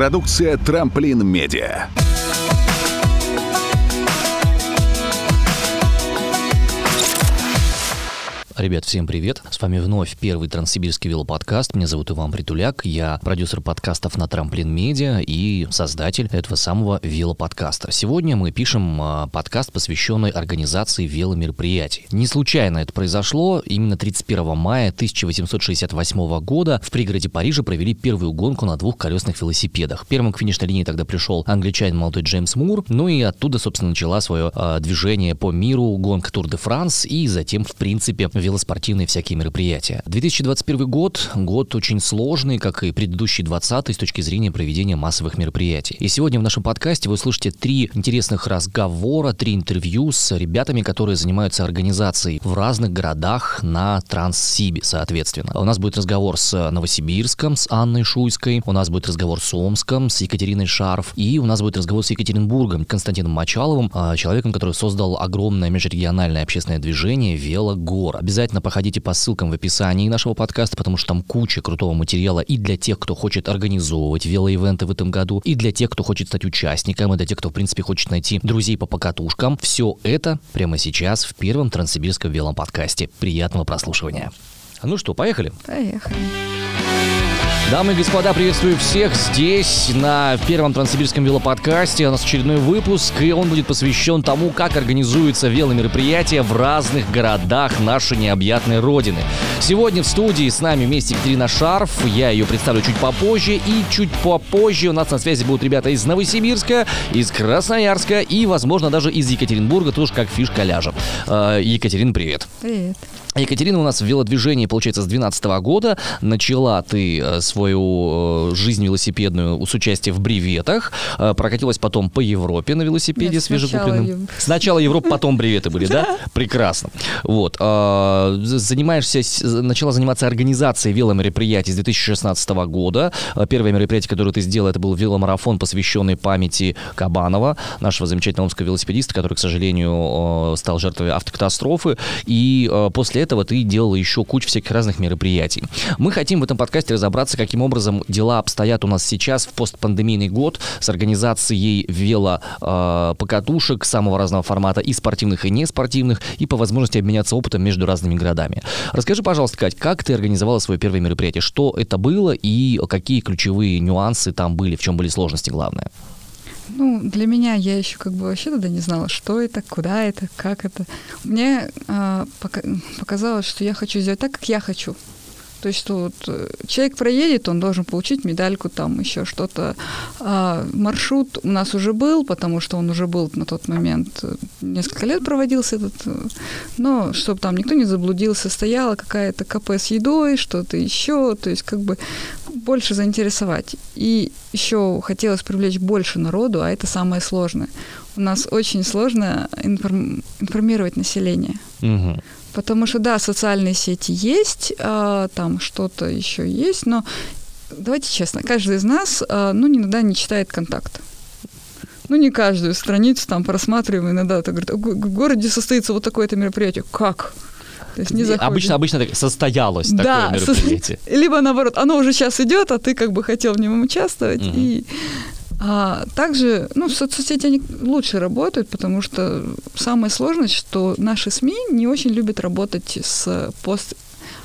Продукция «Трамплин Медиа». Ребят, всем привет. С вами вновь первый Транссибирский велоподкаст. Меня зовут Иван Притуляк. Я продюсер подкастов на Трамплин Медиа и создатель этого самого велоподкаста. Сегодня мы пишем а, подкаст, посвященный организации веломероприятий. Не случайно это произошло. Именно 31 мая 1868 года в пригороде Парижа провели первую гонку на двухколесных велосипедах. Первым к финишной линии тогда пришел англичанин молодой Джеймс Мур. Ну и оттуда, собственно, начала свое э, движение по миру гонка Тур де Франс и затем, в принципе, велоспортивные всякие мероприятия. 2021 год, год очень сложный, как и предыдущий 20 с точки зрения проведения массовых мероприятий. И сегодня в нашем подкасте вы услышите три интересных разговора, три интервью с ребятами, которые занимаются организацией в разных городах на Транссибе, соответственно. У нас будет разговор с Новосибирском, с Анной Шуйской, у нас будет разговор с Омском, с Екатериной Шарф, и у нас будет разговор с Екатеринбургом, Константином Мочаловым, а, человеком, который создал огромное межрегиональное общественное движение «Велогор». Обязательно Обязательно проходите по ссылкам в описании нашего подкаста, потому что там куча крутого материала и для тех, кто хочет организовывать велоивенты в этом году, и для тех, кто хочет стать участником, и для тех, кто, в принципе, хочет найти друзей по покатушкам. Все это прямо сейчас в первом Транссибирском велом подкасте. Приятного прослушивания. Ну что, поехали? Поехали. Дамы и господа, приветствую всех здесь, на первом Транссибирском велоподкасте. У нас очередной выпуск, и он будет посвящен тому, как организуются веломероприятия в разных городах нашей необъятной родины. Сегодня в студии с нами вместе Екатерина Шарф, я ее представлю чуть попозже, и чуть попозже у нас на связи будут ребята из Новосибирска, из Красноярска и, возможно, даже из Екатеринбурга, тоже как фишка ляжет. Э, Екатерина, привет. Привет. Екатерина у нас в велодвижении, получается, с 2012 года. Начала ты э, свою э, жизнь велосипедную с участием в бреветах. Э, прокатилась потом по Европе на велосипеде Нет, свежекупленным. сначала Сначала Европа, потом бреветы были, да? Прекрасно. Вот. а, Занимаешься, начала заниматься организацией веломероприятий с 2016 года. А, Первое мероприятие, которое ты сделал, это был веломарафон, посвященный памяти Кабанова, нашего замечательного омского велосипедиста, который, к сожалению, э, стал жертвой автокатастрофы. И э, после этого ты делала еще кучу всяких разных мероприятий. Мы хотим в этом подкасте разобраться, каким образом дела обстоят у нас сейчас в постпандемийный год с организацией велопокатушек самого разного формата, и спортивных, и неспортивных, и по возможности обменяться опытом между разными городами. Расскажи, пожалуйста, Кать, как ты организовала свое первое мероприятие? Что это было и какие ключевые нюансы там были, в чем были сложности главное? Ну, для меня я еще как бы вообще тогда не знала, что это, куда это, как это. Мне а, пока- показалось, что я хочу сделать так, как я хочу. То есть, что вот э, человек проедет, он должен получить медальку, там еще что-то. А, маршрут у нас уже был, потому что он уже был на тот момент, э, несколько лет проводился этот, э, но чтобы там никто не заблудился, стояла какая-то КП с едой, что-то еще, то есть как бы больше заинтересовать. И еще хотелось привлечь больше народу, а это самое сложное. У нас очень сложно информ- информировать население. Мгм. Потому что, да, социальные сети есть, а, там что-то еще есть, но давайте честно, каждый из нас, а, ну, иногда не читает контакт. Ну, не каждую страницу там просматриваем, иногда так говорит, «В городе состоится вот такое-то мероприятие. Как? То есть не. Обычно, обычно так состоялось Да, такое мероприятие. со- либо наоборот, оно уже сейчас идет, а ты как бы хотел в нем участвовать. Мгм. И а, также, ну, соцсети они лучше работают, потому что самая сложность, что наши СМИ не очень любят работать с пост...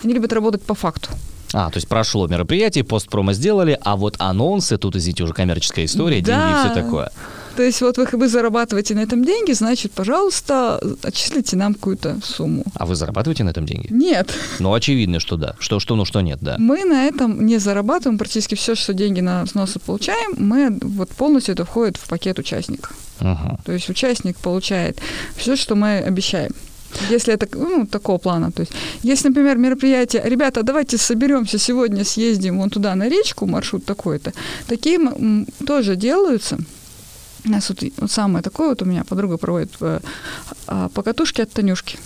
Они любят работать по факту. А, то есть прошло мероприятие, постпромо сделали, а вот анонсы, тут, извините, уже коммерческая история, деньги и Да. все такое. То есть вот вы, вы зарабатываете на этом деньги, значит, пожалуйста, отчислите нам какую-то сумму. А вы зарабатываете на этом деньги? Нет, Ну, очевидно, что да. Что, что, ну, что нет, да. мы на этом не зарабатываем. Практически все, что деньги на взносы получаем, мы вот полностью это входит в пакет участника. Ага. То есть участник получает все, что мы обещаем. Если это ну, такого плана. То есть, если, например, мероприятие, ребята, давайте соберемся сегодня, съездим вон туда на речку, маршрут такой-то, такие тоже делаются. У нас вот, вот самое такое, вот у меня подруга проводит э, а, покатушки от Танюшки.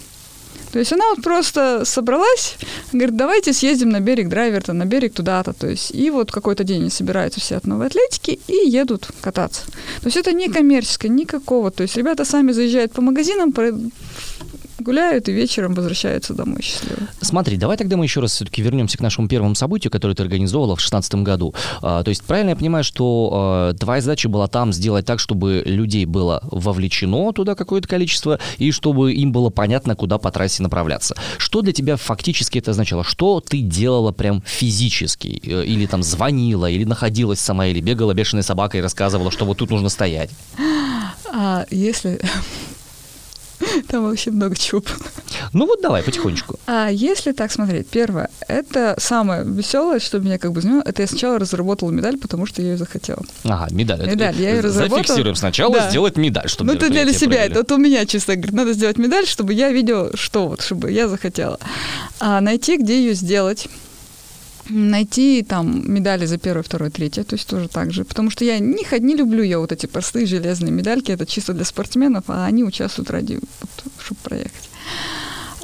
То есть она вот просто собралась, говорит, давайте съездим на берег Драйверта, на берег туда-то. То есть и вот какой-то день они собираются все от новой атлетики и едут кататься. То есть это не коммерческое, никакого. То есть ребята сами заезжают по магазинам, гуляют и вечером возвращаются домой счастливы. Смотри, давай тогда мы еще раз все-таки вернемся к нашему первому событию, которое ты организовала в 2016 году. А, то есть правильно я понимаю, что а, твоя задача была там сделать так, чтобы людей было вовлечено туда какое-то количество, и чтобы им было понятно, куда по трассе направляться. Что для тебя фактически это означало? Что ты делала прям физически? Э, или там звонила, или находилась сама, или бегала бешеной собакой и рассказывала, что вот тут нужно стоять? А если Там вообще много чего было. Ну вот давай потихонечку. А если так смотреть, первое, это самое веселое, что меня как бы занимало, это я сначала разработала медаль, потому что я ее захотела. Ага, медаль. Медаль, я ее разработала. Зафиксируем сначала, Да. сделать медаль, чтобы Ну, это для себя, провели. это вот у меня чисто, говорит, надо сделать медаль, чтобы я видела, что вот, чтобы я захотела. А найти, где ее сделать, найти там медали за первое, второе, третье, то есть тоже так же. Потому что я не, не люблю я вот эти простые железные медальки, это чисто для спортсменов, а они участвуют ради, вот, чтобы проехать.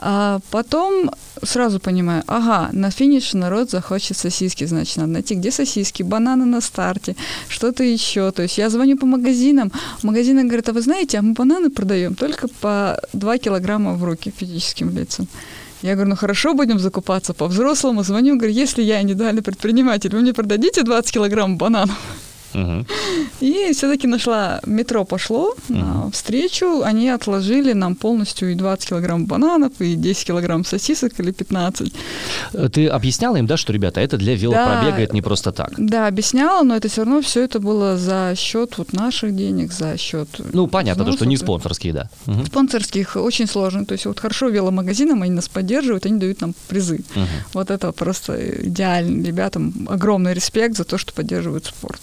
А потом сразу понимаю, ага, на финише народ захочет сосиски, значит, надо найти, где сосиски, бананы на старте, что-то еще. То есть я звоню по магазинам, магазины говорят, а вы знаете, а мы бананы продаем только по 2 килограмма в руки физическим лицам. Я говорю, ну хорошо, будем закупаться по-взрослому. Звоню, говорю, если я индивидуальный предприниматель, вы мне продадите 20 килограмм бананов? Мгм. И все-таки нашла, метро пошло на встречу, они отложили нам полностью и 20 килограмм бананов, и 10 килограмм сосисок или 15. Э, Ты объясняла им, да, что, ребята, это для велопробега, Да. это не просто так. Да, объясняла, но это все равно все это было за счет вот наших денег, за счет Ну, понятно, то, что не спонсорские, да. Мгм. спонсорских очень сложно. То есть вот хорошо веломагазинам, они нас поддерживают, они дают нам призы. Мгм. Вот это просто идеально. Ребятам огромный респект за то, что поддерживают спорт.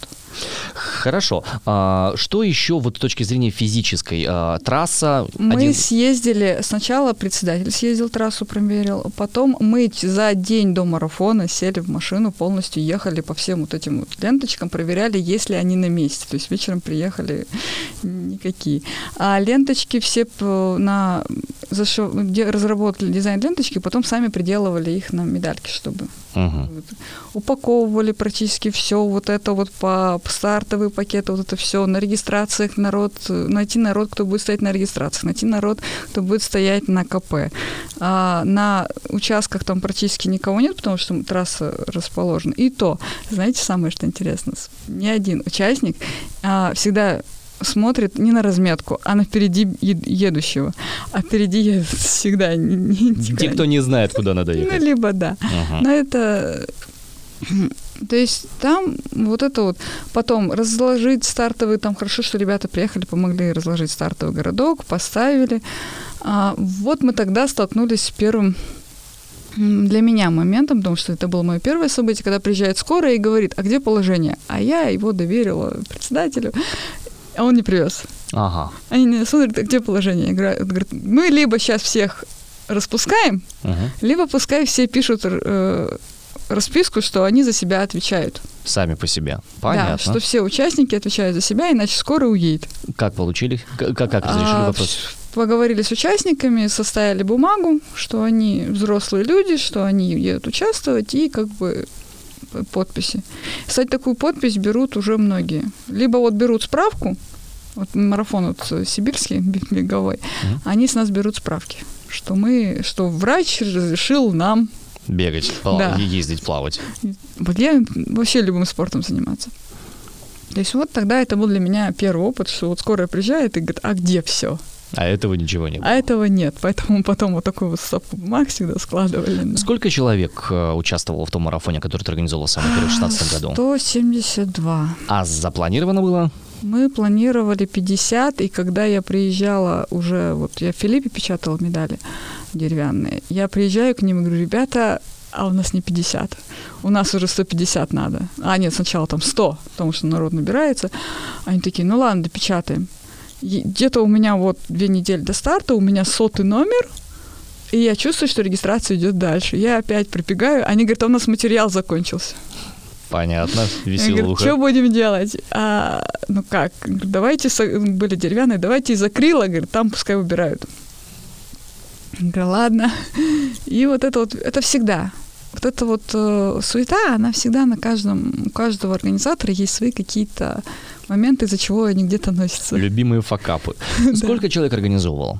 Хорошо. А, что еще вот с точки зрения физической? А, трасса... Мы один- съездили, сначала председатель съездил трассу, промерил, потом мы за день до марафона сели в машину, полностью ехали по всем вот этим вот ленточкам, проверяли, есть ли они на месте. То есть вечером приехали никакие. А ленточки все на зашив- разработали дизайн ленточки, потом сами приделывали их на медальки, чтобы Вот. упаковывали практически все вот это вот по стартовые пакеты, вот это все на регистрациях народ, найти народ, кто будет стоять на регистрациях, найти народ, кто будет стоять на КП. А на участках там практически никого нет, потому что трасса расположена. И то, знаете, самое что интересно, ни один участник а, всегда смотрит не на разметку, а на впереди едущего. А впереди едут всегда не- не- Те, кто не знает, куда надо ну, ехать. либо да. Мгм. Но это... То есть там вот это вот, потом разложить стартовый, там хорошо, что ребята приехали, помогли разложить стартовый городок, поставили. А, вот мы тогда столкнулись с первым для меня моментом, потому что это было мое первое событие, когда приезжает скорая и говорит, а где положение? А я его доверила председателю, а он не привез. Ага. Они смотрят, а где положение? Я говорю, говорит, мы либо сейчас всех распускаем, Мгм. либо пускай все пишут э, расписку, что они за себя отвечают. Сами по себе. Понятно. Да, что все участники отвечают за себя, иначе скоро уедет. Как получили? Как, как, разрешили А, вопрос? Поговорили с участниками, составили бумагу, что они взрослые люди, что они едут участвовать, и как бы подписи. Кстати, такую подпись берут уже многие. Либо вот берут справку, вот марафон вот сибирский, бег- беговой, Мгм. они с нас берут справки, что мы, что врач разрешил нам Бегать, пла- Да. ездить, плавать. Вот я вообще любым спортом заниматься. То есть вот тогда это был для меня первый опыт, что вот скорая приезжает и говорит, а где все? А этого ничего не было. А этого нет, поэтому потом вот такую вот стопку бумаг всегда складывали. Сколько человек э, участвовало в том марафоне, который ты организовал первый в 2016 году? 172. А запланировано было? Мы планировали 50, и когда я приезжала уже, вот я в Филиппе печатала медали деревянные, я приезжаю к ним и говорю, ребята, а у нас не 50, у нас уже 150 надо. А нет, сначала там 100, потому что народ набирается. Они такие, ну ладно, допечатаем. Где-то у меня вот две недели до старта, у меня сотый номер, и я чувствую, что регистрация идет дальше. Я опять прибегаю, они говорят, а у нас материал закончился. Понятно, веселуха. что будем делать? А, ну как? Давайте, были деревянные, давайте из акрила, говорит, там пускай убирают. Я Говорю, ладно. И вот это вот, это всегда. Вот эта вот э, суета, она всегда на каждом, у каждого организатора есть свои какие-то моменты, из-за чего они где-то носятся. Любимые факапы. Сколько человек организовывал?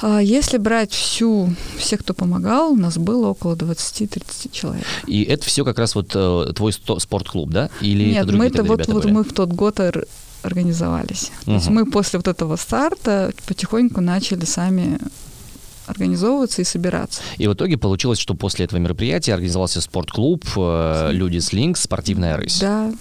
А если брать всю, всех, кто помогал, у нас было около 20-30 человек. И это все как раз вот э, твой сто- спортклуб, да? Или Нет, это мы это вот, вот были? мы в тот год ор- организовались. То есть мы после вот этого старта потихоньку начали сами организовываться и собираться. И в итоге получилось, что после этого мероприятия организовался спортклуб э, «Люди с Линкс. Спортивная рысь». Да,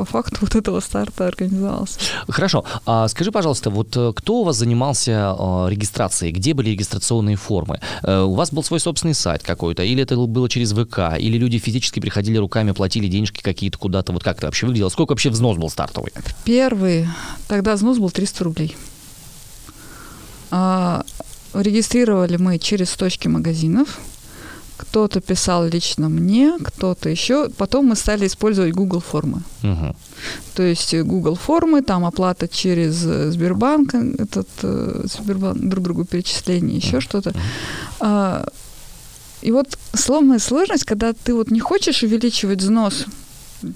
по факту вот этого старта организовался. Хорошо. А скажи, пожалуйста, вот э, кто у вас занимался э, регистрацией? Где были регистрационные формы? Э, у вас был свой собственный сайт какой-то? Или это было через ВК? Или люди физически приходили руками, платили денежки какие-то куда-то? Вот как это вообще выглядело? Сколько вообще взнос был стартовый? Первый, тогда взнос был 300 рублей. А, регистрировали мы через точки магазинов. Кто-то писал лично мне, кто-то еще. Потом мы стали использовать Google формы. Мгм. То есть Google формы, там оплата через э, Сбербанк, э, этот э, Сбербанк, друг другу перечисление, еще Мгм. что-то. А, и вот сломная сложность, когда ты вот не хочешь увеличивать взнос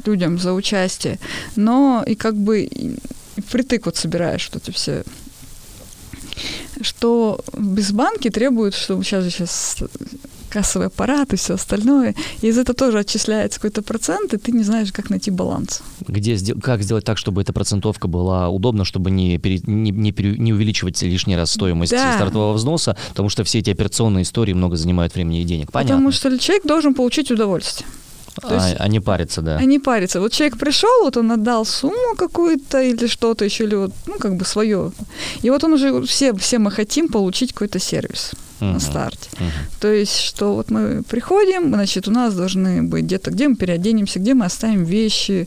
людям за участие, но и как бы и впритык вот собираешь вот эти все что без банки требуют, что сейчас сейчас кассовый аппарат и все остальное, и из этого тоже отчисляется какой-то процент, и ты не знаешь, как найти баланс. Где, как сделать так, чтобы эта процентовка была удобна, чтобы не, пере- не, не пере- не увеличивать лишний раз стоимость Да. стартового взноса, потому что все эти операционные истории много занимают времени и денег. Понятно. Потому что человек должен получить удовольствие. То есть- а, а не париться, да. а не париться. Вот человек пришел, вот он отдал сумму какую-то или что-то еще, или вот, ну, как бы свое. И вот он уже, все, все мы хотим получить какой-то сервис Мгм. на старте. Мгм. То есть, что вот мы приходим, значит, у нас должны быть где-то, где мы переоденемся, где мы оставим вещи,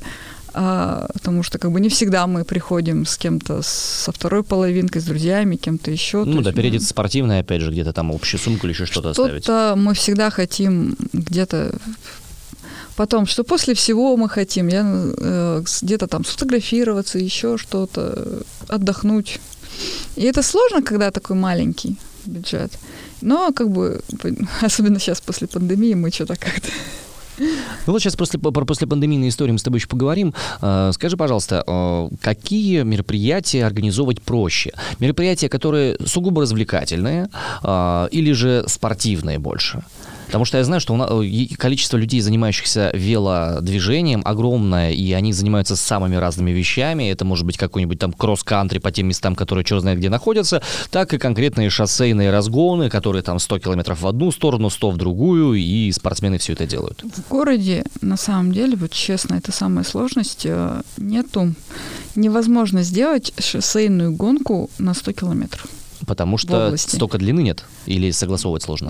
а, потому что как бы не всегда мы приходим с кем-то со второй половинкой, с друзьями, кем-то еще. Ну да, мы- переодеться спортивное, опять же, где-то там общую сумку или еще что-то оставить. Что-то мы всегда хотим где-то Потом, что после всего мы хотим, я э, где-то там сфотографироваться, еще что-то, отдохнуть. И это сложно, когда такой маленький бюджет. Но как бы, особенно сейчас после пандемии, мы что-то как-то... Ну вот сейчас после, про после пандемийной истории мы с тобой еще поговорим. Э, Скажи, пожалуйста, э, какие мероприятия организовывать проще? Мероприятия, которые сугубо развлекательные э, или же спортивные больше? Потому что я знаю, что у нас, количество людей, занимающихся велодвижением, огромное, и они занимаются самыми разными вещами. Это может быть какой-нибудь там кросс-кантри по тем местам, которые черт знает где находятся, так и конкретные шоссейные разгоны, которые там 100 километров в одну сторону, 100 в другую, и спортсмены все это делают. В городе, на самом деле, вот честно, это самая сложность. э, Нету, невозможно сделать шоссейную гонку на 100 километров. Потому что столько длины нет? Или согласовывать сложно?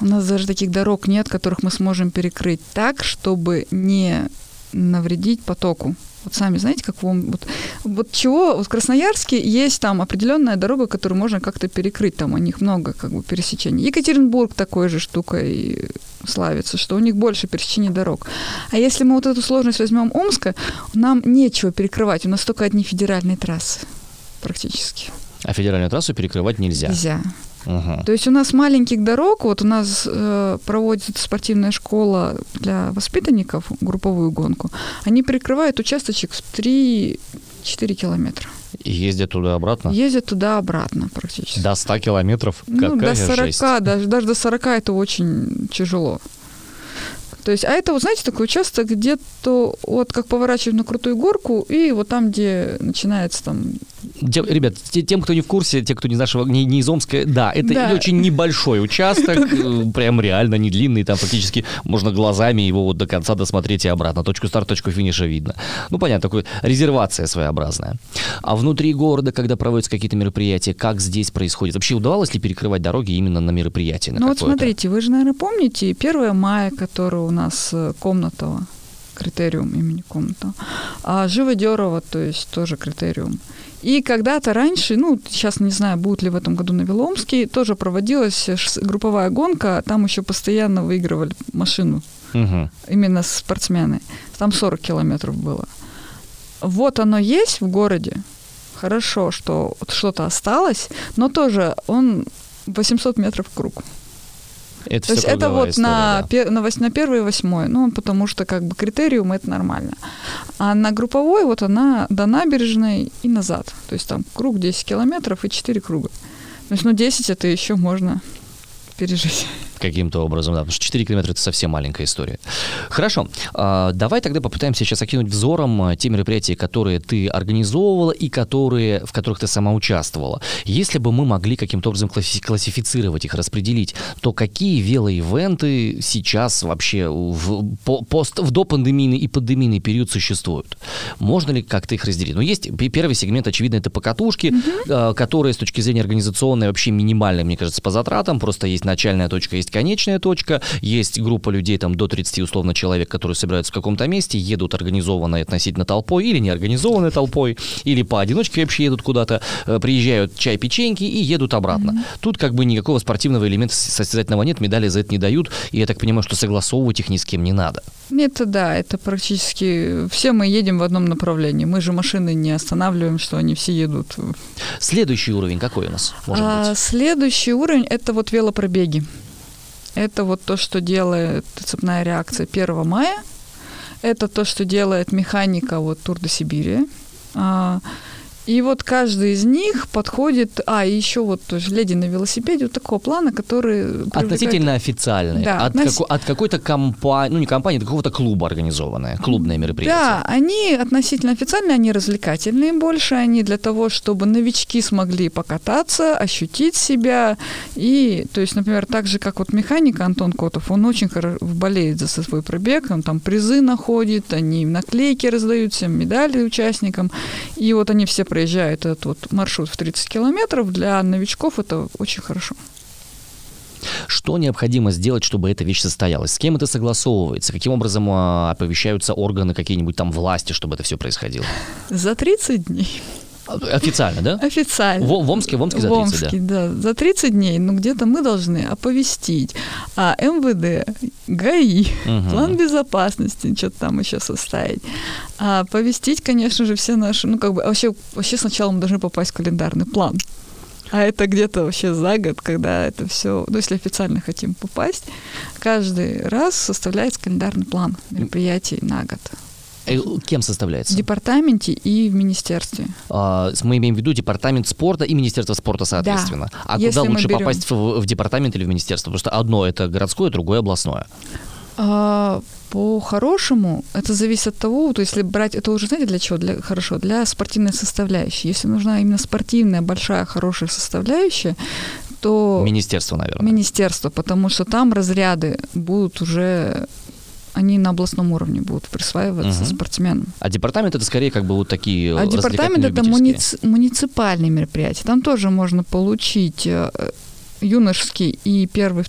У нас даже таких дорог нет, которых мы сможем перекрыть так, чтобы не навредить потоку. Вот сами знаете, как вам... Вот, вот чего... Вот в Красноярске есть там определенная дорога, которую можно как-то перекрыть. Там у них много как бы пересечений. Екатеринбург такой же штукой славится, что у них больше пересечений дорог. А если мы вот эту сложность возьмем Омска, нам нечего перекрывать. У нас только одни федеральные трассы практически. А федеральную трассу перекрывать нельзя. Нельзя. Мгм. То есть у нас маленьких дорог, вот у нас э, проводит спортивная школа для воспитанников групповую гонку, они перекрывают участочек в 3-4 километра. И ездят туда-обратно? Ездят туда-обратно практически. До 100 километров? ну, Какая до 40, жесть. даже, даже до 40 это очень тяжело. То есть, а это, вот знаете, такой участок где-то, вот как поворачивать на крутую горку, и вот там, где начинается там Тем- ребят, те- тем, кто не в курсе, те, кто не из нашего, не, не из Омска, да, это Да. очень небольшой участок, э, прям реально не длинный, там фактически можно глазами его вот до конца досмотреть и обратно. Точку старта, точку финиша видно. Ну, понятно, такой резервация своеобразная. А внутри города, когда проводятся какие-то мероприятия, как здесь происходит? Вообще удавалось ли перекрывать дороги именно на мероприятии? на Ну вот смотрите, вы же, наверное, помните 1 мая, который у нас э, Комнатова, критериум имени Комнатова, а Живодерова, то есть тоже критериум. И когда-то раньше, ну, сейчас не знаю, будет ли в этом году на Виломске, тоже проводилась групповая гонка, там еще постоянно выигрывали машину, Мгм. именно спортсмены. Там 40 километров было. Вот оно есть в городе. Хорошо, что что-то осталось, но тоже он 800 метров в круг. Это То есть это вот история, на, да. пе- на, на первый и восьмой, ну, потому что как бы критериум это нормально. А на групповой вот она до набережной и назад. То есть там круг 10 километров и 4 круга. То есть, ну, 10 это еще можно пережить каким-то образом, да, потому что 4 километра это совсем маленькая история. Хорошо, а, давай тогда попытаемся сейчас окинуть взором а, те мероприятия, которые ты организовывала и которые, в которых ты сама участвовала. Если бы мы могли каким-то образом классифицировать их, распределить, то какие велоивенты сейчас вообще в, пост, в допандемийный и пандемийный период существуют? Можно ли как-то их разделить? Ну, есть первый сегмент, очевидно, это покатушки, mm-hmm. которые с точки зрения организационной вообще минимальные, мне кажется, по затратам, просто есть начальная точка, есть конечная точка, есть группа людей, там, до 30 условно человек, которые собираются в каком-то месте, едут организованной относительно толпой или неорганизованной толпой, или поодиночке вообще едут куда-то, э, приезжают чай, печеньки и едут обратно. Mm-hmm. Тут как бы никакого спортивного элемента состязательного нет, медали за это не дают, и я так понимаю, что согласовывать их ни с кем не надо. Это да, это практически все мы едем в одном направлении. Мы же машины не останавливаем, что они все едут. Следующий уровень какой у нас может а, быть? Следующий уровень это вот велопробеги. Это вот то, что делает цепная реакция 1 мая. Это то, что делает механика вот Тур до Сибири. И вот каждый из них подходит, а еще вот тоже леди на велосипеде вот такого плана, который привлекает... относительно официальный, да, от, относ... как, от какой-то компании, ну не компании, от какого-то клуба организованное, клубное мероприятие. Да, они относительно официальные, они развлекательные больше, они для того, чтобы новички смогли покататься, ощутить себя. И, то есть, например, так же как вот механик Антон Котов, он очень хорошо болеет за свой пробег, он там призы находит, они наклейки раздают всем медали участникам, и вот они все проезжает этот вот маршрут в 30 километров, для новичков это очень хорошо. Что необходимо сделать, чтобы эта вещь состоялась? С кем это согласовывается? Каким образом а, оповещаются органы какие-нибудь там власти, чтобы это все происходило? За 30 дней. Официально, да? Официально. В, в Омске, в Омске за 30, в Омске, да. да. За 30 дней, ну, где-то мы должны оповестить а МВД, ГАИ, угу. план безопасности, что-то там еще составить. А оповестить, конечно же, все наши, ну, как бы, вообще, вообще сначала мы должны попасть в календарный план. А это где-то вообще за год, когда это все, ну, если официально хотим попасть, каждый раз составляется календарный план мероприятий на год. Э, кем составляется? В департаменте и в министерстве. А, мы имеем в виду департамент спорта и Министерство спорта, соответственно. Да. А куда лучше берем... попасть в, в департамент или в министерство? Потому что одно это городское, другое областное. А, по-хорошему, это зависит от того, то если брать, это уже знаете для чего? Для, хорошо, для спортивной составляющей. Если нужна именно спортивная, большая, хорошая составляющая, то... Министерство, наверное. Министерство, потому что там разряды будут уже они на областном уровне будут присваиваться угу. спортсменам. А департамент это скорее как бы вот такие А департамент это муници- муниципальные мероприятия. Там тоже можно получить э, юношеский и первый,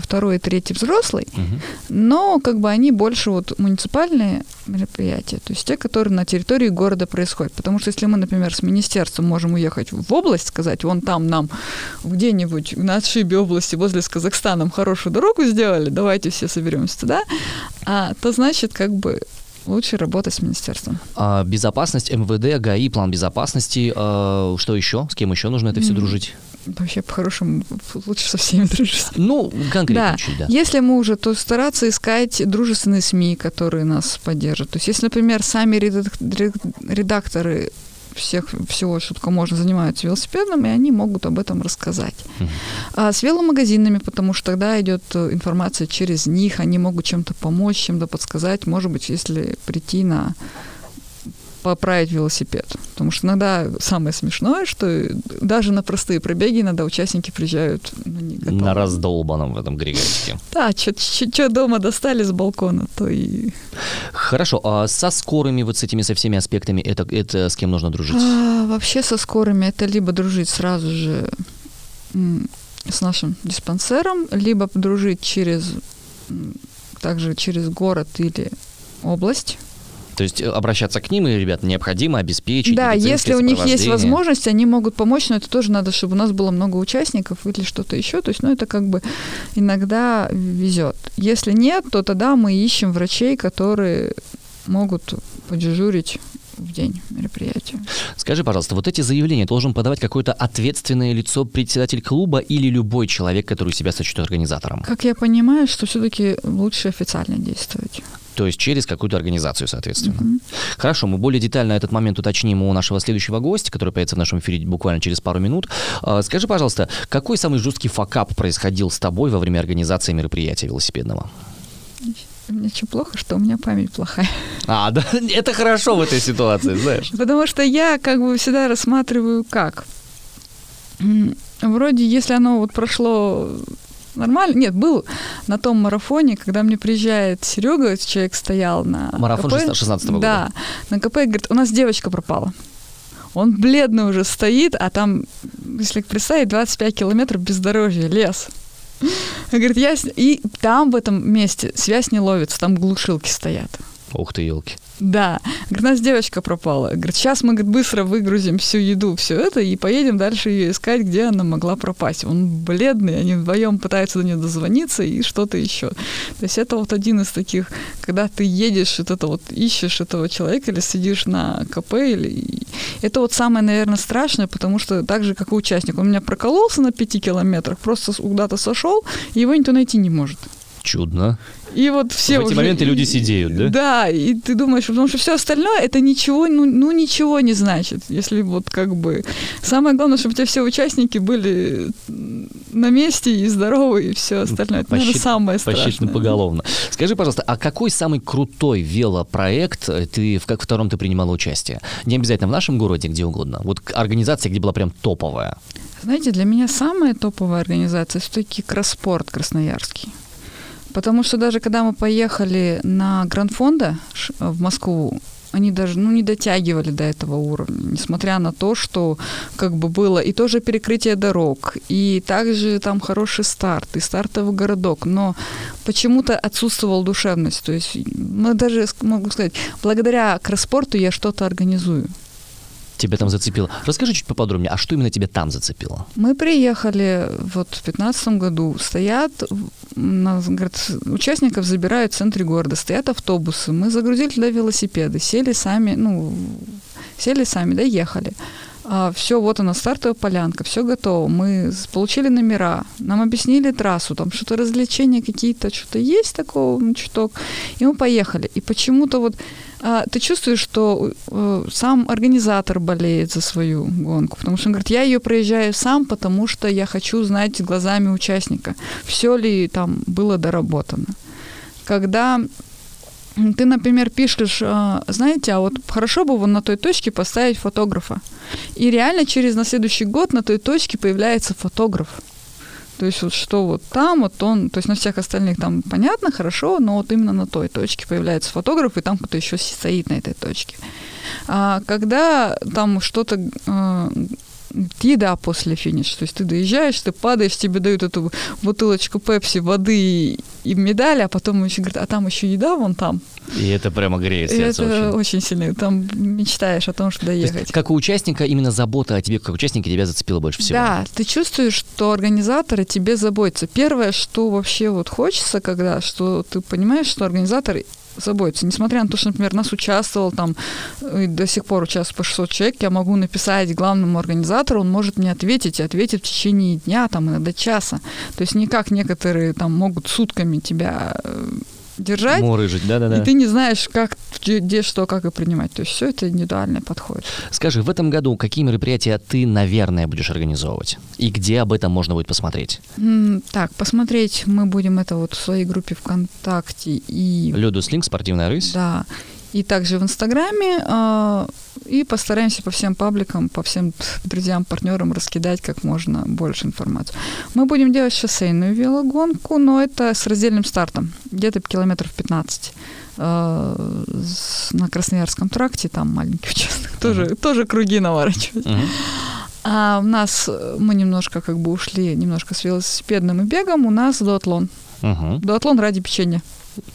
второй и третий взрослый, угу. но как бы они больше вот муниципальные мероприятия, то есть те, которые на территории города происходят. Потому что если мы, например, с министерством можем уехать в область, сказать, вон там нам где-нибудь на отшибе области возле с Казахстаном хорошую дорогу сделали, давайте все соберемся туда, а, то значит как бы лучше работать с министерством. А, безопасность, МВД, ГАИ, план безопасности, а, что еще? С кем еще нужно это все дружить? Вообще по-хорошему лучше со всеми дружить. Ну, конкретно да. чуть, да. Если мы уже, то стараться искать дружественные СМИ, которые нас поддержат. То есть, если, например, сами редакторы всех, всего, что только можно, занимаются велосипедом, и они могут об этом рассказать. Uh-huh. А с веломагазинами, потому что тогда идет информация через них, они могут чем-то помочь, чем-то подсказать. Может быть, если прийти на поправить велосипед. Потому что иногда самое смешное, что даже на простые пробеги иногда участники приезжают ну, На раздолбанном в этом григорьке. Да, что дома достали с балкона, то и... Хорошо, а со скорыми вот с этими, со всеми аспектами, это, это с кем нужно дружить? А, вообще со скорыми это либо дружить сразу же с нашим диспансером, либо дружить через также через город или область, то есть э, обращаться к ним, и, ребят, необходимо обеспечить. Да, если у них есть возможность, они могут помочь, но это тоже надо, чтобы у нас было много участников или что-то еще. То есть, ну, это как бы иногда везет. Если нет, то тогда мы ищем врачей, которые могут подежурить в день мероприятия. Скажи, пожалуйста, вот эти заявления должен подавать какое-то ответственное лицо, председатель клуба или любой человек, который себя сочтет организатором? Как я понимаю, что все-таки лучше официально действовать. То есть через какую-то организацию, соответственно. Mm-hmm. Хорошо, мы более детально этот момент уточним у нашего следующего гостя, который появится в нашем эфире буквально через пару минут. А, скажи, пожалуйста, какой самый жесткий факап происходил с тобой во время организации мероприятия велосипедного? Мне что плохо, что у меня память плохая. А, да, это хорошо в этой ситуации, знаешь. Потому что я как бы всегда рассматриваю как. Вроде, если оно вот прошло нормально. Нет, был на том марафоне, когда мне приезжает Серега, человек стоял на Марафон КП, 16 -го года. Да, на КП, говорит, у нас девочка пропала. Он бледный уже стоит, а там, если представить, 25 километров бездорожья, лес. Говорит, я... И там, в этом месте, связь не ловится, там глушилки стоят. Ух ты, елки. Да. Говорит, у нас девочка пропала. Говорит, сейчас мы говорит, быстро выгрузим всю еду, все это, и поедем дальше ее искать, где она могла пропасть. Он бледный, они вдвоем пытаются до нее дозвониться и что-то еще. То есть это вот один из таких, когда ты едешь, вот это вот ищешь этого человека или сидишь на КП, или... это вот самое, наверное, страшное, потому что так же, как и участник, он меня прокололся на пяти километрах, просто куда-то сошел, и его никто найти не может. Чудно. И вот все В эти уже, моменты люди сидеют, да? Да, и ты думаешь, потому что все остальное это ничего, ну, ну ничего не значит, если вот как бы самое главное, чтобы у тебя все участники были на месте и здоровы и все остальное. Это, наверное, самое страшное. Посчитано поголовно. Скажи, пожалуйста, а какой самый крутой велопроект ты в, как, в котором ты принимала участие? Не обязательно в нашем городе, где угодно. Вот организация, где была прям топовая. Знаете, для меня самая топовая организация все-таки Кросспорт Красноярский. Потому что даже когда мы поехали на Гранд-фонда в Москву, они даже ну, не дотягивали до этого уровня, несмотря на то, что как бы было и тоже перекрытие дорог, и также там хороший старт, и стартовый городок, но почему-то отсутствовала душевность. То есть мы даже, могу сказать, благодаря кросспорту я что-то организую тебя там зацепило. Расскажи чуть поподробнее, а что именно тебя там зацепило? Мы приехали вот в 2015 году, стоят, нас, говорят, участников забирают в центре города, стоят автобусы, мы загрузили туда велосипеды, сели сами, ну, сели сами, доехали. А, все, вот она, стартовая полянка, все готово. Мы получили номера, нам объяснили трассу, там что-то развлечения какие-то, что-то есть такого, ну, чуток. И мы поехали. И почему-то вот а, ты чувствуешь, что э, сам организатор болеет за свою гонку, потому что он говорит, я ее проезжаю сам, потому что я хочу знать глазами участника, все ли там было доработано. Когда ты, например, пишешь, а, знаете, а вот хорошо бы вон на той точке поставить фотографа. И реально через на следующий год на той точке появляется фотограф. То есть вот что вот там, вот он, то есть на всех остальных там понятно, хорошо, но вот именно на той точке появляется фотограф, и там кто-то еще стоит на этой точке. А когда там что-то э, еда после финиша. То есть ты доезжаешь, ты падаешь, тебе дают эту бутылочку пепси, воды и, и медаль, а потом еще говорят, а там еще еда вон там. И это прямо греет сердце Это очень. очень сильно. Там мечтаешь о том, что доехать. есть, как у участника, именно забота о тебе, как участнике, тебя зацепила больше всего. Да, ты чувствуешь, что организаторы тебе заботятся. Первое, что вообще вот хочется, когда, что ты понимаешь, что организатор заботиться. Несмотря на то, что, например, нас участвовал там, и до сих пор участвует по 600 человек, я могу написать главному организатору, он может мне ответить, и ответит в течение дня, там, иногда часа. То есть никак некоторые там могут сутками тебя э, держать. Мурыжить, да-да-да. И ты не знаешь, как, где, что, как и принимать. То есть все это индивидуальный подход. Скажи, в этом году какие мероприятия ты, наверное, будешь организовывать? И где об этом можно будет посмотреть? так, посмотреть мы будем это вот в своей группе ВКонтакте и... Людус Линк, спортивная рысь? Да и также в Инстаграме. Э, и постараемся по всем пабликам, по всем друзьям, партнерам раскидать как можно больше информации. Мы будем делать шоссейную велогонку, но это с раздельным стартом, где-то километров 15 э, на Красноярском тракте, там маленький участок, uh-huh. тоже, тоже круги наворачивать. Uh-huh. А у нас мы немножко как бы ушли немножко с велосипедным и бегом, у нас дуатлон. Uh-huh. Дуатлон ради печенья.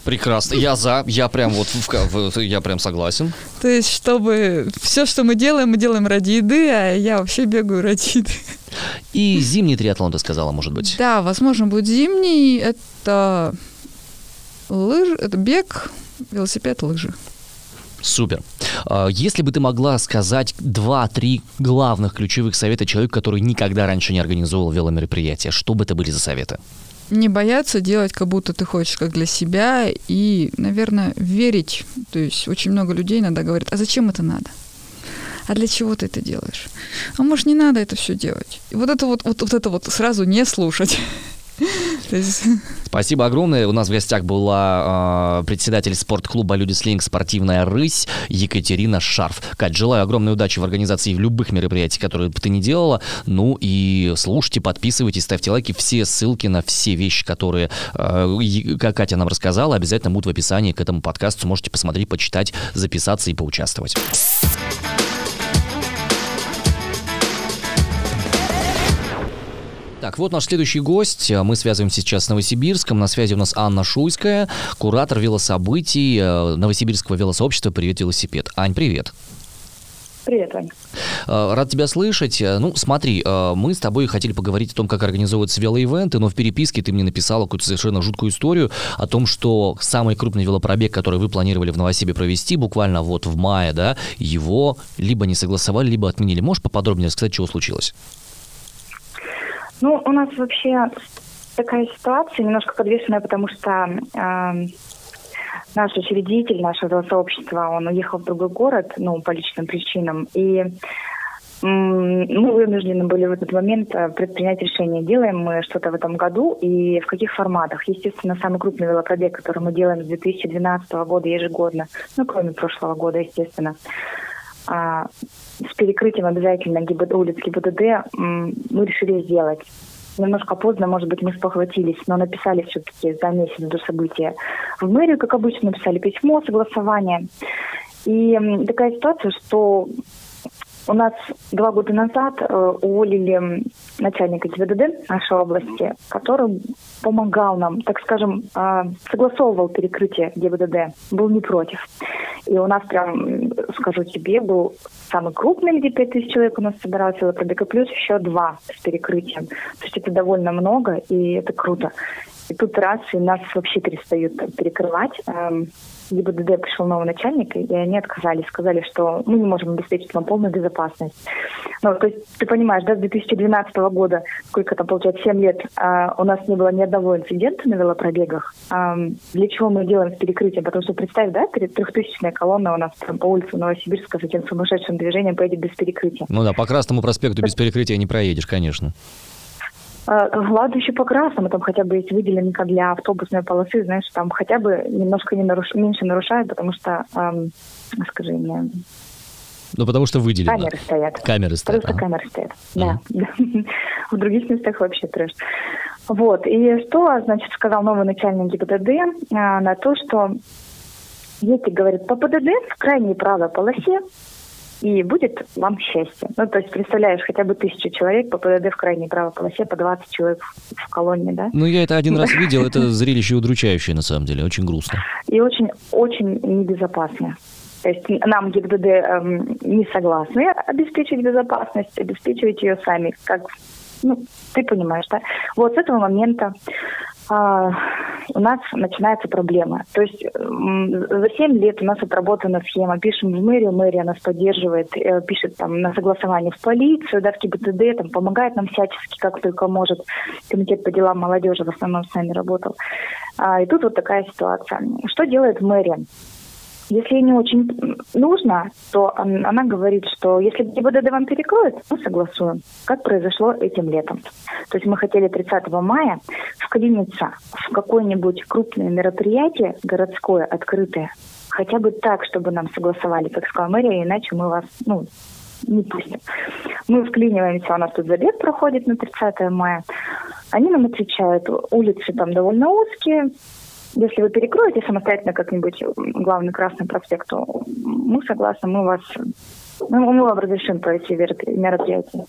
Прекрасно. Я за. Я прям вот в, в, я прям согласен. То есть, чтобы все, что мы делаем, мы делаем ради еды, а я вообще бегаю ради еды. И зимний триатлон ты сказала, может быть? Да, возможно, будет зимний. Это лыж, это бег, велосипед, лыжи. Супер. А, если бы ты могла сказать два-три главных ключевых совета человеку, который никогда раньше не организовывал веломероприятия, что бы это были за советы? Не бояться делать, как будто ты хочешь, как для себя, и, наверное, верить. То есть очень много людей иногда говорят, а зачем это надо? а для чего ты это делаешь? А может, не надо это все делать? И вот это вот, вот, вот это вот сразу не слушать. Спасибо огромное. У нас в гостях была э, председатель спортклуба «Люди Слинг. Спортивная рысь» Екатерина Шарф. Кать, желаю огромной удачи в организации в любых мероприятий, которые бы ты не делала. Ну и слушайте, подписывайтесь, ставьте лайки. Все ссылки на все вещи, которые э, Катя нам рассказала, обязательно будут в описании к этому подкасту. Можете посмотреть, почитать, записаться и поучаствовать. Так, вот наш следующий гость. Мы связываемся сейчас с Новосибирском. На связи у нас Анна Шуйская, куратор велособытий э, Новосибирского велосообщества «Привет, велосипед». Ань, привет. Привет, Ваня. Э, рад тебя слышать. Э, ну, смотри, мы с тобой хотели поговорить о том, как организовываются велоивенты, но в переписке ты мне написала какую-то совершенно жуткую историю о том, что самый крупный велопробег, который вы планировали в Новосибе провести, буквально вот в мае, да, его либо не согласовали, либо отменили. Можешь поподробнее сказать, чего случилось? Ну, у нас вообще такая ситуация немножко подвешенная, потому что э, наш учредитель нашего сообщества, он уехал в другой город, ну, по личным причинам, и мы вынуждены были в этот момент э, предпринять решение, делаем мы что-то в этом году и в каких форматах. Естественно, самый крупный велопробег, который мы делаем с 2012 года ежегодно, ну, кроме прошлого года, естественно, а, с перекрытием обязательно ГИБД, улиц ГИБДД мы решили сделать. Немножко поздно, может быть, мы спохватились, но написали все-таки за месяц до события в мэрию, как обычно, написали письмо, согласование. И такая ситуация, что у нас два года назад э, уволили начальника ГИБДД нашей области, который помогал нам, так скажем, э, согласовывал перекрытие ГИБДД, был не против. И у нас прям, скажу тебе, был самый крупный, где 5000 человек у нас собиралось велопробега, плюс еще два с перекрытием. То есть это довольно много, и это круто. И тут раз, и нас вообще перестают перекрывать. ГИБДД пришел новый начальник, и они отказались, сказали, что мы не можем обеспечить вам полную безопасность. Ну, то есть ты понимаешь, да, с 2012 года, сколько там получается, 7 лет, а, у нас не было ни одного инцидента на велопробегах. А, для чего мы делаем с перекрытием? Потому что представь, да, перед трехтысячная колонна у нас там по улице Новосибирска с этим сумасшедшим движением поедет без перекрытия. Ну да, по Красному проспекту без перекрытия не проедешь, конечно. А, ладно, еще по красному, там хотя бы есть выделенка для автобусной полосы, знаешь, там хотя бы немножко не наруш... меньше нарушают, потому что, эм, скажи мне... Ну, потому что выделено. Камеры стоят. Камеры стоят. Просто ага. камеры стоят, да. В других местах вообще трэш. Вот, и что, значит, сказал новый начальник ГИБДД а, на то, что если, говорит, по ПДД в крайней правой полосе и будет вам счастье. Ну, то есть, представляешь, хотя бы тысячу человек по ПДД в крайней правой полосе, по 20 человек в колонне, да? Ну, я это один раз видел, это зрелище удручающее, на самом деле, очень грустно. И очень, очень небезопасно. То есть нам ГИБДД эм, не согласны обеспечить безопасность, обеспечивать ее сами, как ну, ты понимаешь, да? Вот с этого момента а, у нас начинается проблема. То есть за 7 лет у нас отработана схема. Пишем в мэрию, мэрия нас поддерживает, э, пишет там на согласование в полицию, да, в КИБТД, там, помогает нам всячески, как только может. Комитет по делам молодежи в основном с нами работал. А, и тут вот такая ситуация. Что делает мэрия? Если не очень нужно, то она говорит, что если ГИБДД вам перекроет, мы согласуем, как произошло этим летом. То есть мы хотели 30 мая вклиниться в какое-нибудь крупное мероприятие городское, открытое, хотя бы так, чтобы нам согласовали, сказала мэрия, иначе мы вас ну, не пустим. Мы вклиниваемся, у нас тут забег проходит на 30 мая. Они нам отвечают, улицы там довольно узкие, если вы перекроете самостоятельно как-нибудь главный Красный проспект, то мы согласны, мы вас, мы, вам разрешим пройти мероприятие.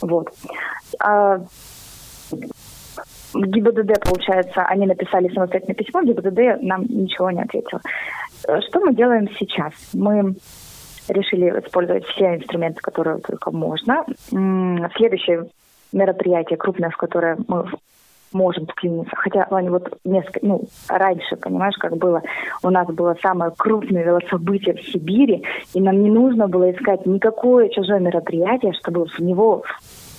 Вот. А ГИБДД, получается, они написали самостоятельное письмо, ГИБДД нам ничего не ответил. Что мы делаем сейчас? Мы решили использовать все инструменты, которые только можно. Следующее мероприятие крупное, в которое мы можем вклиниться. Хотя, Ваня, вот несколько, ну, раньше, понимаешь, как было, у нас было самое крупное велособытие в Сибири, и нам не нужно было искать никакое чужое мероприятие, чтобы в него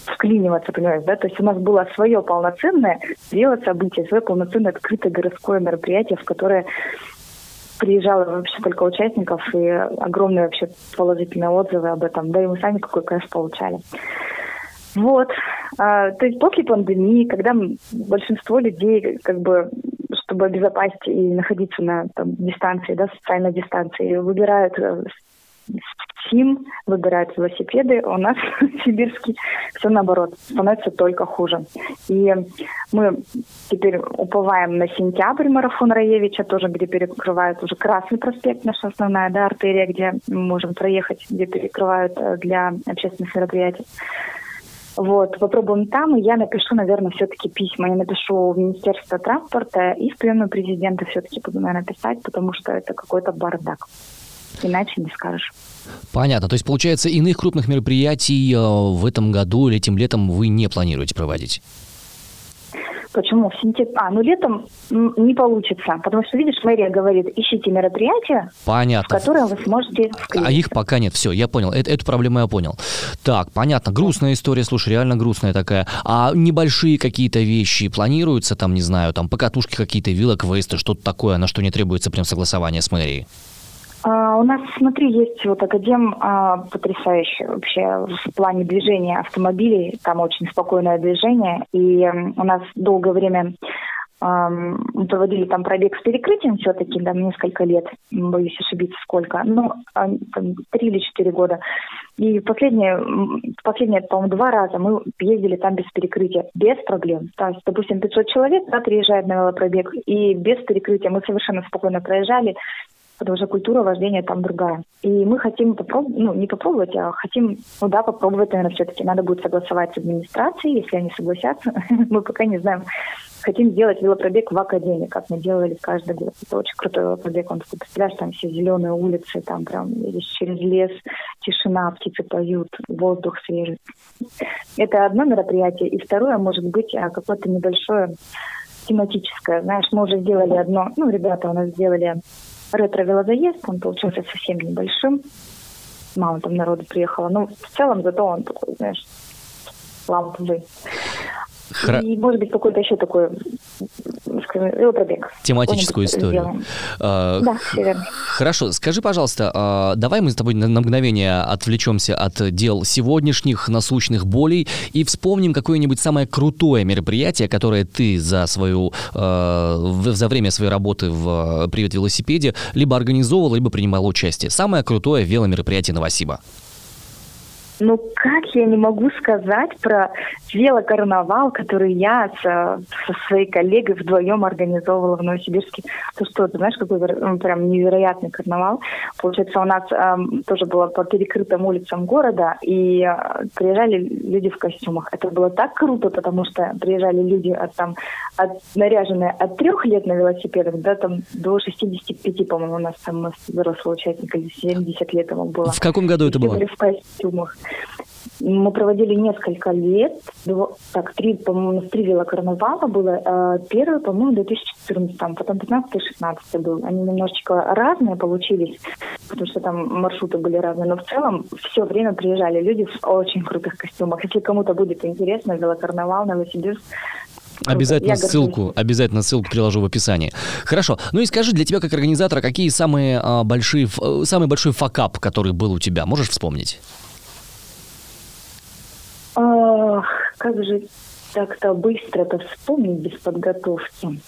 вклиниваться, понимаешь, да? То есть у нас было свое полноценное велособытие, свое полноценное открытое городское мероприятие, в которое приезжало вообще столько участников и огромные вообще положительные отзывы об этом. Да и мы сами какой кэш получали. Вот. А, то есть после пандемии, когда большинство людей как бы чтобы обезопасить и находиться на там, дистанции, да, социальной дистанции, выбирают э, СИМ, выбирают велосипеды. У нас в Сибирске все наоборот, становится только хуже. И мы теперь уповаем на сентябрь марафон Раевича, тоже где перекрывают уже Красный проспект, наша основная да, артерия, где мы можем проехать, где перекрывают э, для общественных мероприятий. Вот, попробуем там, и я напишу, наверное, все-таки письма. Я напишу в Министерство транспорта и в приемную президента все-таки буду, наверное, писать, потому что это какой-то бардак. Иначе не скажешь. Понятно. То есть, получается, иных крупных мероприятий э, в этом году или этим летом вы не планируете проводить? Почему? В сентябре... А, ну летом не получится, потому что, видишь, мэрия говорит, ищите мероприятия, понятно. в которые вы сможете вклиниться. А их пока нет, все, я понял, это, эту проблему я понял. Так, понятно, грустная история, слушай, реально грустная такая. А небольшие какие-то вещи планируются, там, не знаю, там, покатушки какие-то, вилок-весты, что-то такое, на что не требуется прям согласование с мэрией? А, у нас, смотри, есть вот академ а, потрясающий вообще в плане движения автомобилей. Там очень спокойное движение. И у нас долгое время мы проводили там пробег с перекрытием все-таки, да, несколько лет, боюсь ошибиться сколько, ну, три или четыре года. И последние, последние, по-моему, два раза мы ездили там без перекрытия, без проблем. То есть, допустим, 500 человек да, приезжает на велопробег, и без перекрытия мы совершенно спокойно проезжали, потому что культура вождения там другая. И мы хотим попробовать, ну, не попробовать, а хотим, ну да, попробовать, наверное, все-таки надо будет согласовать с администрацией, если они согласятся. мы пока не знаем. Хотим сделать велопробег в Академии, как мы делали каждый год. Это очень крутой велопробег. Он, ты представляешь, там все зеленые улицы, там прям через лес, тишина, птицы поют, воздух свежий. Это одно мероприятие. И второе, может быть, а, какое-то небольшое тематическое. Знаешь, мы уже сделали одно, ну, ребята у нас сделали ретро-велозаезд, он получился совсем небольшим. Мало там народу приехало. Но в целом зато он такой, знаешь, ламповый. Хра... И, может быть, какой-то еще такой, скажем, велопробег. Тематическую историю. А, да, верно. Хорошо, скажи, пожалуйста, а, давай мы с тобой на, на мгновение отвлечемся от дел сегодняшних насущных болей и вспомним какое-нибудь самое крутое мероприятие, которое ты за свою, а, за время своей работы в «Привет велосипеде» либо организовывал, либо принимал участие. Самое крутое веломероприятие Новосиба. Ну, как я не могу сказать про велокарнавал, который я со, со своей коллегой вдвоем организовывала в Новосибирске. То что, ты знаешь, какой ну, прям невероятный карнавал. Получается, у нас эм, тоже было по перекрытым улицам города, и э, приезжали люди в костюмах. Это было так круто, потому что приезжали люди от, там, от, наряженные от трех лет на велосипедах да, там, до 65, по-моему, у нас там взрослый участник, или 70 лет ему было. В каком году это было? в костюмах. Мы проводили несколько лет, так, три, по-моему, три велокарнавала было. А первый, по-моему, в 2014, потом 15 и 16 был. Они немножечко разные получились, потому что там маршруты были разные, но в целом все время приезжали люди в очень крутых костюмах. Если кому-то будет интересно, велокарнавал, Новосибирск, Обязательно ссылку, обязательно ссылку приложу в описании. Хорошо. Ну и скажи, для тебя как организатора, какие самые а, большие, э, самый большой факап, который был у тебя, можешь вспомнить? Ах, как же так-то быстро-то вспомнить без подготовки.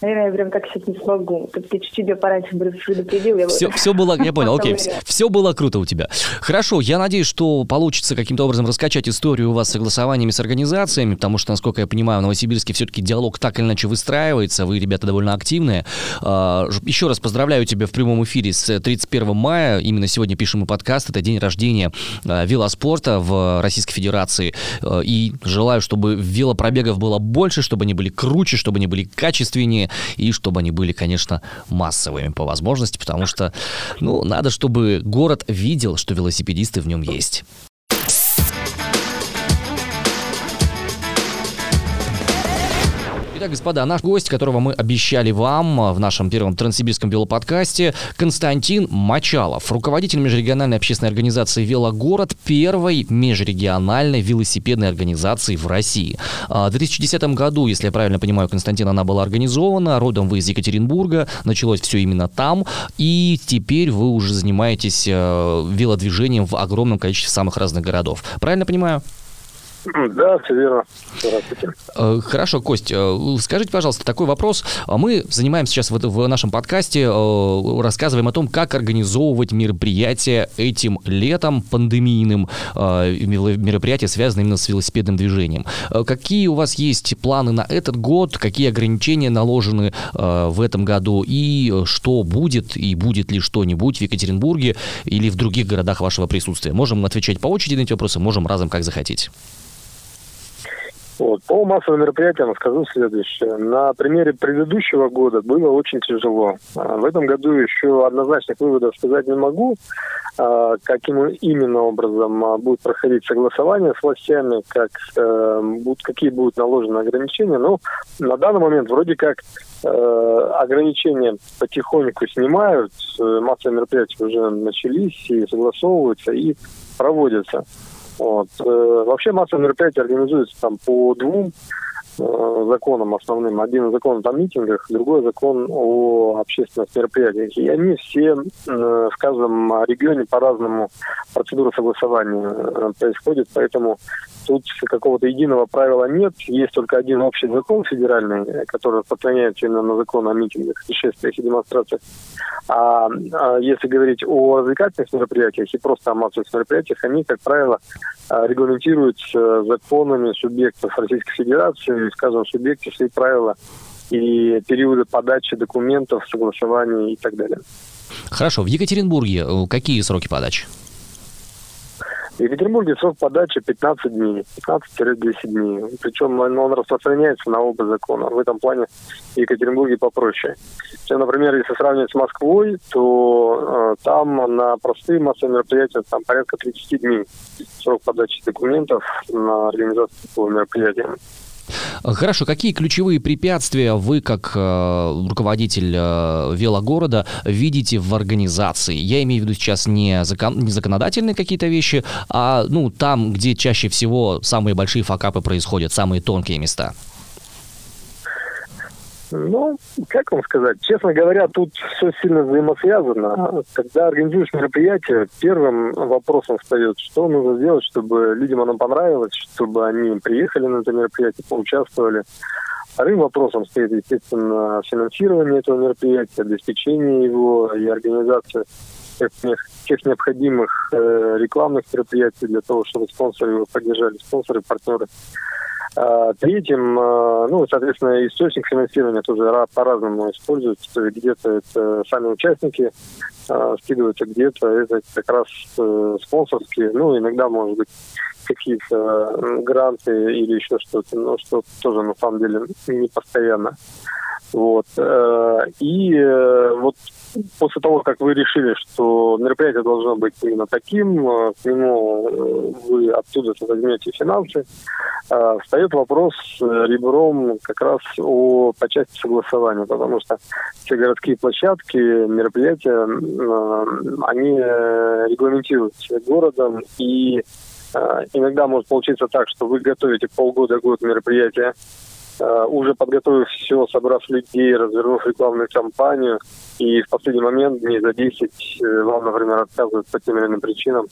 Наверное, я прям так сейчас не смогу. Ты чуть-чуть я пораньше предупредил. Я все, все было, я понял, окей. Все, все было круто у тебя. Хорошо, я надеюсь, что получится каким-то образом раскачать историю у вас с согласованиями с организациями, потому что, насколько я понимаю, в Новосибирске все-таки диалог так или иначе выстраивается, вы, ребята, довольно активные. А, еще раз поздравляю тебя в прямом эфире с 31 мая. Именно сегодня пишем мы подкаст. Это день рождения а, велоспорта в Российской Федерации. А, и желаю, чтобы велопробегов было больше, чтобы они были круче, чтобы они были качественнее и чтобы они были, конечно, массовыми по возможности, потому что, ну, надо, чтобы город видел, что велосипедисты в нем есть. Итак, господа, наш гость, которого мы обещали вам в нашем первом Транссибирском велоподкасте, Константин Мачалов, руководитель межрегиональной общественной организации «Велогород», первой межрегиональной велосипедной организации в России. А, в 2010 году, если я правильно понимаю, Константин, она была организована, родом вы из Екатеринбурга, началось все именно там, и теперь вы уже занимаетесь э, велодвижением в огромном количестве самых разных городов. Правильно понимаю? Да, все верно. Здравствуйте. Э, хорошо, Кость, э, скажите, пожалуйста, такой вопрос. А мы занимаемся сейчас в, нашем подкасте, э, рассказываем о том, как организовывать мероприятия этим летом пандемийным, мероприятия, связанные именно с велосипедным движением. Какие у вас есть планы на этот год, какие ограничения наложены в этом году, и что будет, и будет ли что-нибудь в Екатеринбурге или в других городах вашего присутствия? Можем отвечать по очереди на эти вопросы, можем разом как захотите. Вот. По массовым мероприятиям скажу следующее. На примере предыдущего года было очень тяжело. А в этом году еще однозначных выводов сказать не могу, а, каким именно образом а, будет проходить согласование с властями, как, э, какие будут наложены ограничения. Но на данный момент вроде как э, ограничения потихоньку снимают, э, массовые мероприятия уже начались и согласовываются, и проводятся. Вот. Э, вообще массовые мероприятия организуются там по двум законам основным. Один закон о митингах, другой закон о общественных мероприятиях. И они все э, в каждом регионе по-разному процедура согласования э, происходит, поэтому тут какого-то единого правила нет. Есть только один общий закон федеральный, который распространяется именно на закон о митингах, шествиях и демонстрациях. А, а если говорить о развлекательных мероприятиях и просто о массовых мероприятиях, они, как правило, регламентируются законами субъектов Российской Федерации, в каждом субъекте свои правила и периоды подачи документов, согласования и так далее. Хорошо. В Екатеринбурге э, какие сроки подачи? В Екатеринбурге срок подачи 15 дней, 15-10 дней. Причем он распространяется на оба закона. В этом плане в Екатеринбурге попроще. Чем, например, если сравнивать с Москвой, то э, там на простые массовые мероприятия там порядка 30 дней срок подачи документов на организацию такого мероприятия. Хорошо, какие ключевые препятствия вы, как э, руководитель э, велогорода, видите в организации? Я имею в виду сейчас не, закон, не законодательные какие-то вещи, а ну, там, где чаще всего самые большие факапы происходят, самые тонкие места. Ну, как вам сказать, честно говоря, тут все сильно взаимосвязано. Когда организуешь мероприятие, первым вопросом встает, что нужно сделать, чтобы людям оно понравилось, чтобы они приехали на это мероприятие, поучаствовали. Вторым вопросом стоит, естественно, финансирование этого мероприятия, обеспечение его и организация тех необходимых э, рекламных мероприятий для того, чтобы спонсоры его поддержали, спонсоры, партнеры. А, третьим, а, ну, соответственно, источник финансирования тоже по-разному используется. То есть где-то это сами участники а, скидываются, где-то это как раз э, спонсорские, ну, иногда, может быть, какие-то гранты или еще что-то, но что тоже на самом деле не постоянно. Вот. Э, и э, вот после того, как вы решили, что мероприятие должно быть именно таким, э, к нему вы оттуда возьмете финансы, встает вопрос ребром как раз о по части согласования, потому что все городские площадки, мероприятия, они регламентируются городом, и иногда может получиться так, что вы готовите полгода-год мероприятия, Э, уже подготовив все, собрав людей, развернув рекламную кампанию, и в последний момент, дней за 10, э, вам, например, отказывают по тем или иным причинам.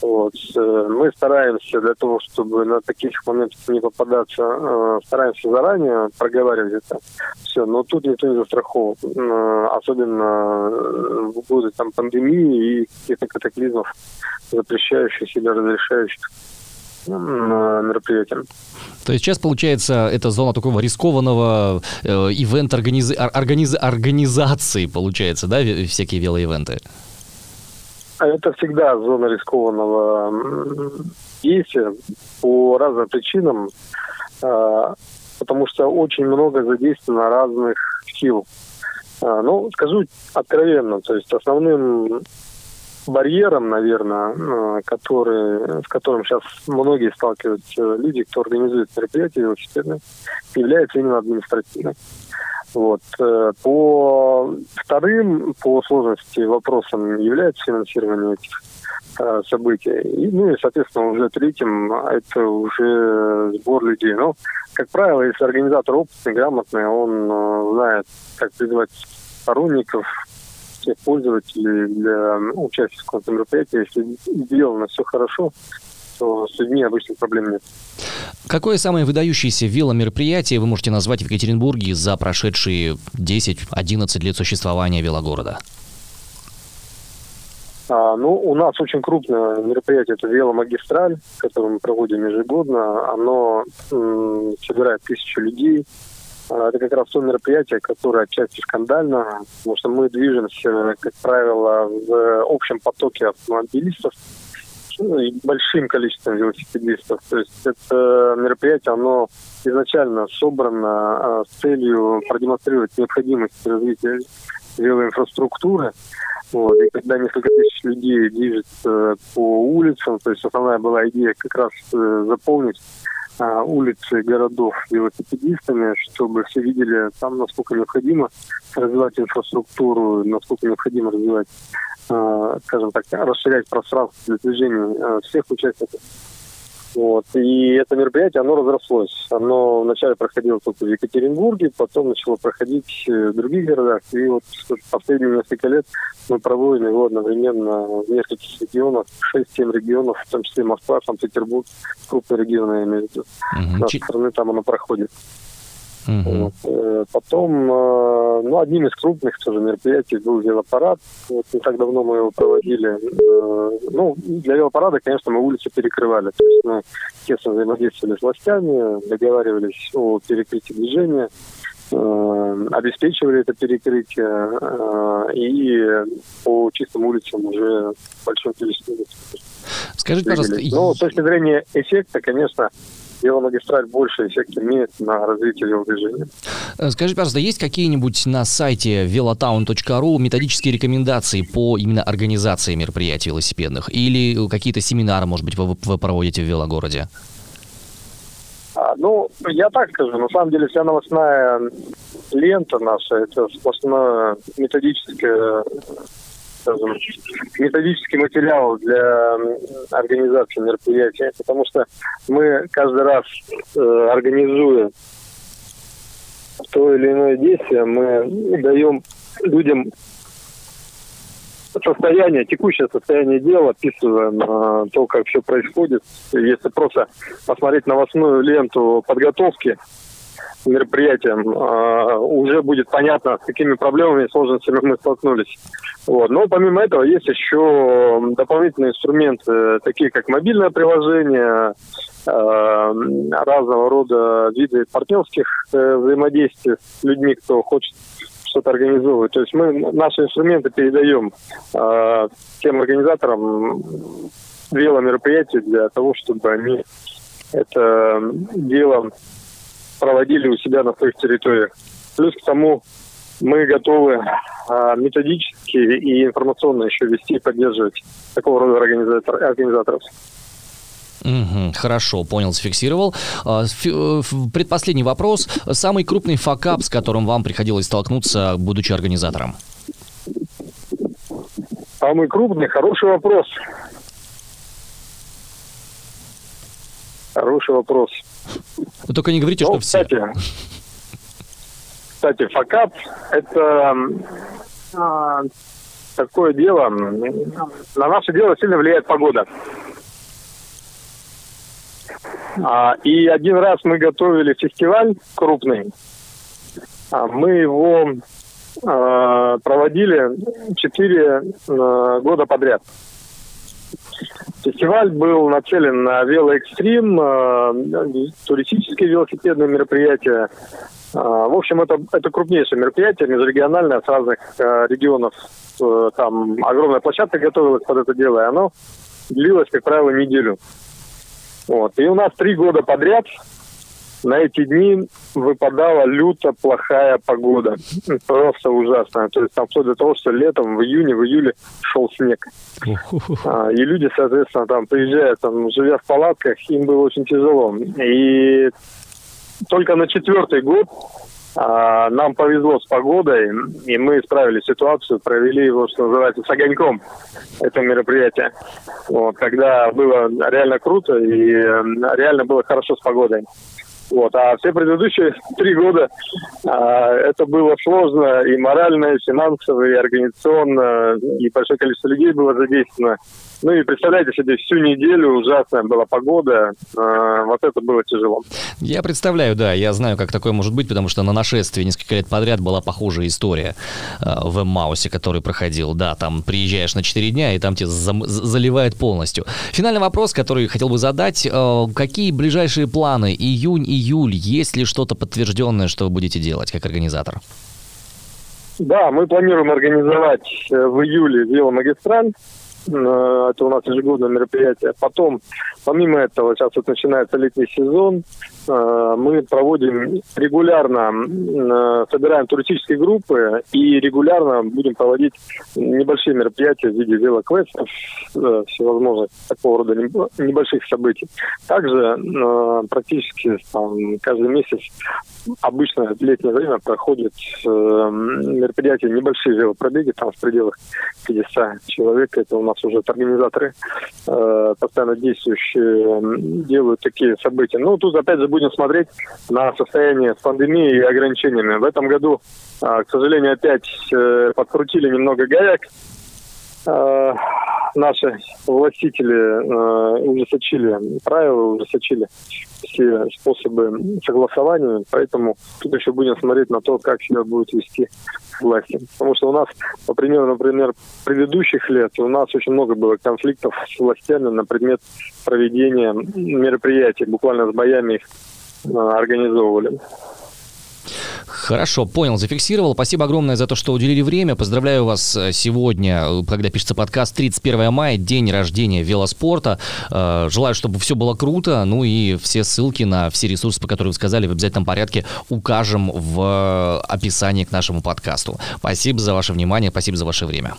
Вот. Э, мы стараемся для того, чтобы на таких моментах не попадаться, стараемся заранее проговаривать это все, но тут никто не застрахован, особенно в годы там, пандемии и каких-то катаклизмов, запрещающих или разрешающих мероприятиям. То есть сейчас, получается, это зона такого рискованного э, ивент организ... Организ... организации, получается, да, всякие велоивенты? Это всегда зона рискованного действия по разным причинам, э, потому что очень много задействовано разных сил. Э, ну, скажу откровенно, то есть основным барьером, наверное, который, с которым сейчас многие сталкиваются люди, кто организует мероприятия велосипедные, является именно административным. Вот. Э, по вторым, по сложности вопросам является финансирование этих э, событий. И, ну и, соответственно, уже третьим это уже сбор людей. Но, как правило, если организатор опытный, грамотный, он э, знает, как призвать сторонников, всех пользователей для участия в каком-то мероприятии. Если сделано все хорошо, то с людьми обычно проблем нет. Какое самое выдающееся веломероприятие вы можете назвать в Екатеринбурге за прошедшие 10-11 лет существования велогорода? А, ну, у нас очень крупное мероприятие, это веломагистраль, которое мы проводим ежегодно. Оно м, собирает тысячу людей. А, это как раз то мероприятие, которое отчасти скандально, потому что мы движемся, как правило, в общем потоке автомобилистов, ну, большим количеством велосипедистов. То есть это мероприятие, оно изначально собрано а, с целью продемонстрировать необходимость развития велоинфраструктуры. Вот. И когда несколько тысяч людей движется по улицам, то есть основная была идея как раз э, заполнить улицы городов велосипедистами, чтобы все видели там, насколько необходимо развивать инфраструктуру, насколько необходимо развивать Э, скажем так, расширять пространство для движения э, всех участников. Вот. И это мероприятие, оно разрослось. Оно вначале проходило только в Екатеринбурге, потом начало проходить в других городах. И вот последние несколько лет мы проводим его одновременно в нескольких регионах, 6-7 регионов, в том числе Москва, Санкт-Петербург, крупные регионы, я имею в виду. Угу. Нашей страны там оно проходит. Угу. Вот. Э, потом, э, ну, одним из крупных тоже мероприятий был велопарад. Вот не так давно мы его проводили. Э, ну, для велопарада, конечно, мы улицы перекрывали. То есть мы тесно взаимодействовали с властями, договаривались о перекрытии движения, обеспечивали это перекрытие и по чистым улицам уже большое количество. Скажите, пожалуйста... Но с точки зрения эффекта, конечно, веломагистраль больше эффект имеет на развитие велодвижения. Э, скажите, пожалуйста, есть какие-нибудь на сайте velotown.ru методические рекомендации по именно организации мероприятий велосипедных? Или какие-то семинары, может быть, вы, вы проводите в велогороде? А, ну, я так скажу, на самом деле вся новостная лента наша, это сплошное методическое скажем, методический материал для организации мероприятия, потому что мы каждый раз э, организуя то или иное действие, мы даем людям состояние, текущее состояние дела, описываем э, то, как все происходит. Если просто посмотреть новостную ленту подготовки мероприятиям, э, уже будет понятно, с какими проблемами и сложностями мы столкнулись. Вот. Но помимо этого есть еще дополнительные инструменты, такие как мобильное приложение, э, разного рода виды партнерских э, взаимодействий с людьми, кто хочет что-то организовывать. То есть мы наши инструменты передаем э, тем организаторам веломероприятий для того, чтобы они это дело проводили у себя на своих территориях. Плюс к тому мы готовы а, методически и информационно еще вести и поддерживать такого рода организатор, организаторов. Угу, хорошо, понял, зафиксировал. А, предпоследний вопрос. Самый крупный факап, с которым вам приходилось столкнуться, будучи организатором? Самый крупный, хороший вопрос. Хороший вопрос. Вы только не говорите, ну, что кстати, все. Кстати, факап – это а, такое дело. На наше дело сильно влияет погода. А, и один раз мы готовили фестиваль крупный. А, мы его а, проводили четыре а, года подряд. Фестиваль был нацелен на велоэкстрим, э, туристические велосипедные мероприятия. Э, в общем, это, это крупнейшее мероприятие, межрегиональное, с разных э, регионов. Там огромная площадка готовилась под это дело, и оно длилось, как правило, неделю. Вот. И у нас три года подряд на эти дни выпадала люто плохая погода. Просто ужасная. То есть там вплоть до того, что летом, в июне, в июле шел снег. А, и люди, соответственно, там приезжают, там, живя в палатках, им было очень тяжело. И только на четвертый год а, нам повезло с погодой, и мы исправили ситуацию, провели его, что называется, с огоньком, это мероприятие. Вот, когда было реально круто и реально было хорошо с погодой. Вот. А все предыдущие три года а, это было сложно и морально, и финансово, и организационно, и большое количество людей было задействовано. Ну и представляете себе, всю неделю ужасная была погода, э, вот это было тяжело. Я представляю, да, я знаю, как такое может быть, потому что на нашествии несколько лет подряд была похожая история э, в Маусе, который проходил. Да, там приезжаешь на 4 дня, и там тебя за- заливает полностью. Финальный вопрос, который хотел бы задать. Э, какие ближайшие планы? Июнь, июль, есть ли что-то подтвержденное, что вы будете делать как организатор? Да, мы планируем организовать э, в июле веломагистраль. Э, это у нас ежегодное мероприятие. Потом, помимо этого, сейчас вот начинается летний сезон. Э, мы проводим регулярно, э, собираем туристические группы и регулярно будем проводить небольшие мероприятия в виде велоквестов, всевозможных такого рода небольших событий. Также практически там, каждый месяц обычно в летнее время проходят мероприятия, небольшие велопробеги, там в пределах 50 человек. Это у нас уже организаторы постоянно действующие делают такие события. Ну, тут опять же будем смотреть на состояние с пандемией и ограничениями. В этом году, а, к сожалению, опять э, подкрутили немного гаек. А, наши властители э, ужесточили правила, ужесточили все способы согласования, поэтому тут еще будем смотреть на то, как себя будет вести власти. Потому что у нас, по примеру, например, предыдущих лет у нас очень много было конфликтов с властями на предмет проведения мероприятий, буквально с боями их э, организовывали. Хорошо, понял, зафиксировал. Спасибо огромное за то, что уделили время. Поздравляю вас э, сегодня, э, когда пишется подкаст, 31 мая, день рождения велоспорта. Э, желаю, чтобы все было круто. Ну и все ссылки на все ресурсы, по которым вы сказали, в обязательном порядке укажем в описании к нашему подкасту. Спасибо за ваше внимание, спасибо за ваше время.